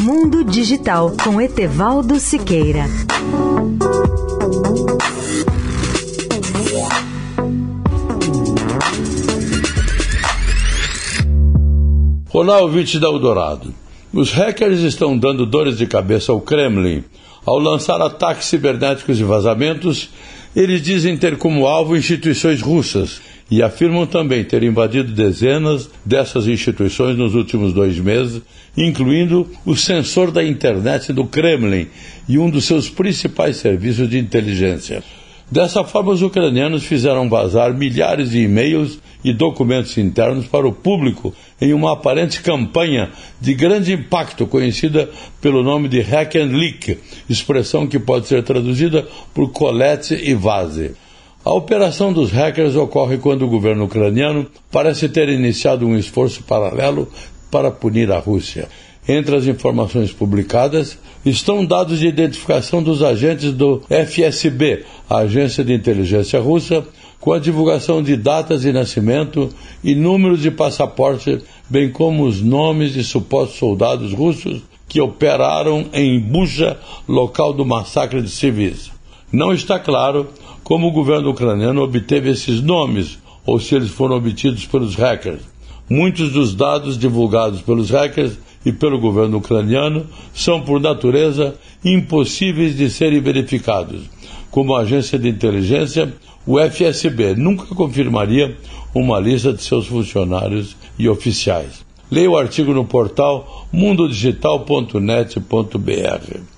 Mundo Digital com Etevaldo Siqueira. Olá, ouvinte da Eldorado. Os hackers estão dando dores de cabeça ao Kremlin. Ao lançar ataques cibernéticos e vazamentos, eles dizem ter como alvo instituições russas e afirmam também ter invadido dezenas dessas instituições nos últimos dois meses, incluindo o sensor da internet do Kremlin e um dos seus principais serviços de inteligência. Dessa forma, os ucranianos fizeram vazar milhares de e-mails e documentos internos para o público em uma aparente campanha de grande impacto conhecida pelo nome de hack and leak, expressão que pode ser traduzida por colete e vaze. A operação dos hackers ocorre quando o governo ucraniano parece ter iniciado um esforço paralelo para punir a Rússia. Entre as informações publicadas estão dados de identificação dos agentes do FSB, a agência de inteligência russa, com a divulgação de datas de nascimento e números de passaporte, bem como os nomes de supostos soldados russos que operaram em Bucha, local do massacre de civis. Não está claro como o governo ucraniano obteve esses nomes ou se eles foram obtidos pelos hackers. Muitos dos dados divulgados pelos hackers e pelo governo ucraniano são, por natureza, impossíveis de serem verificados. Como agência de inteligência, o FSB nunca confirmaria uma lista de seus funcionários e oficiais. Leia o artigo no portal mundodigital.net.br.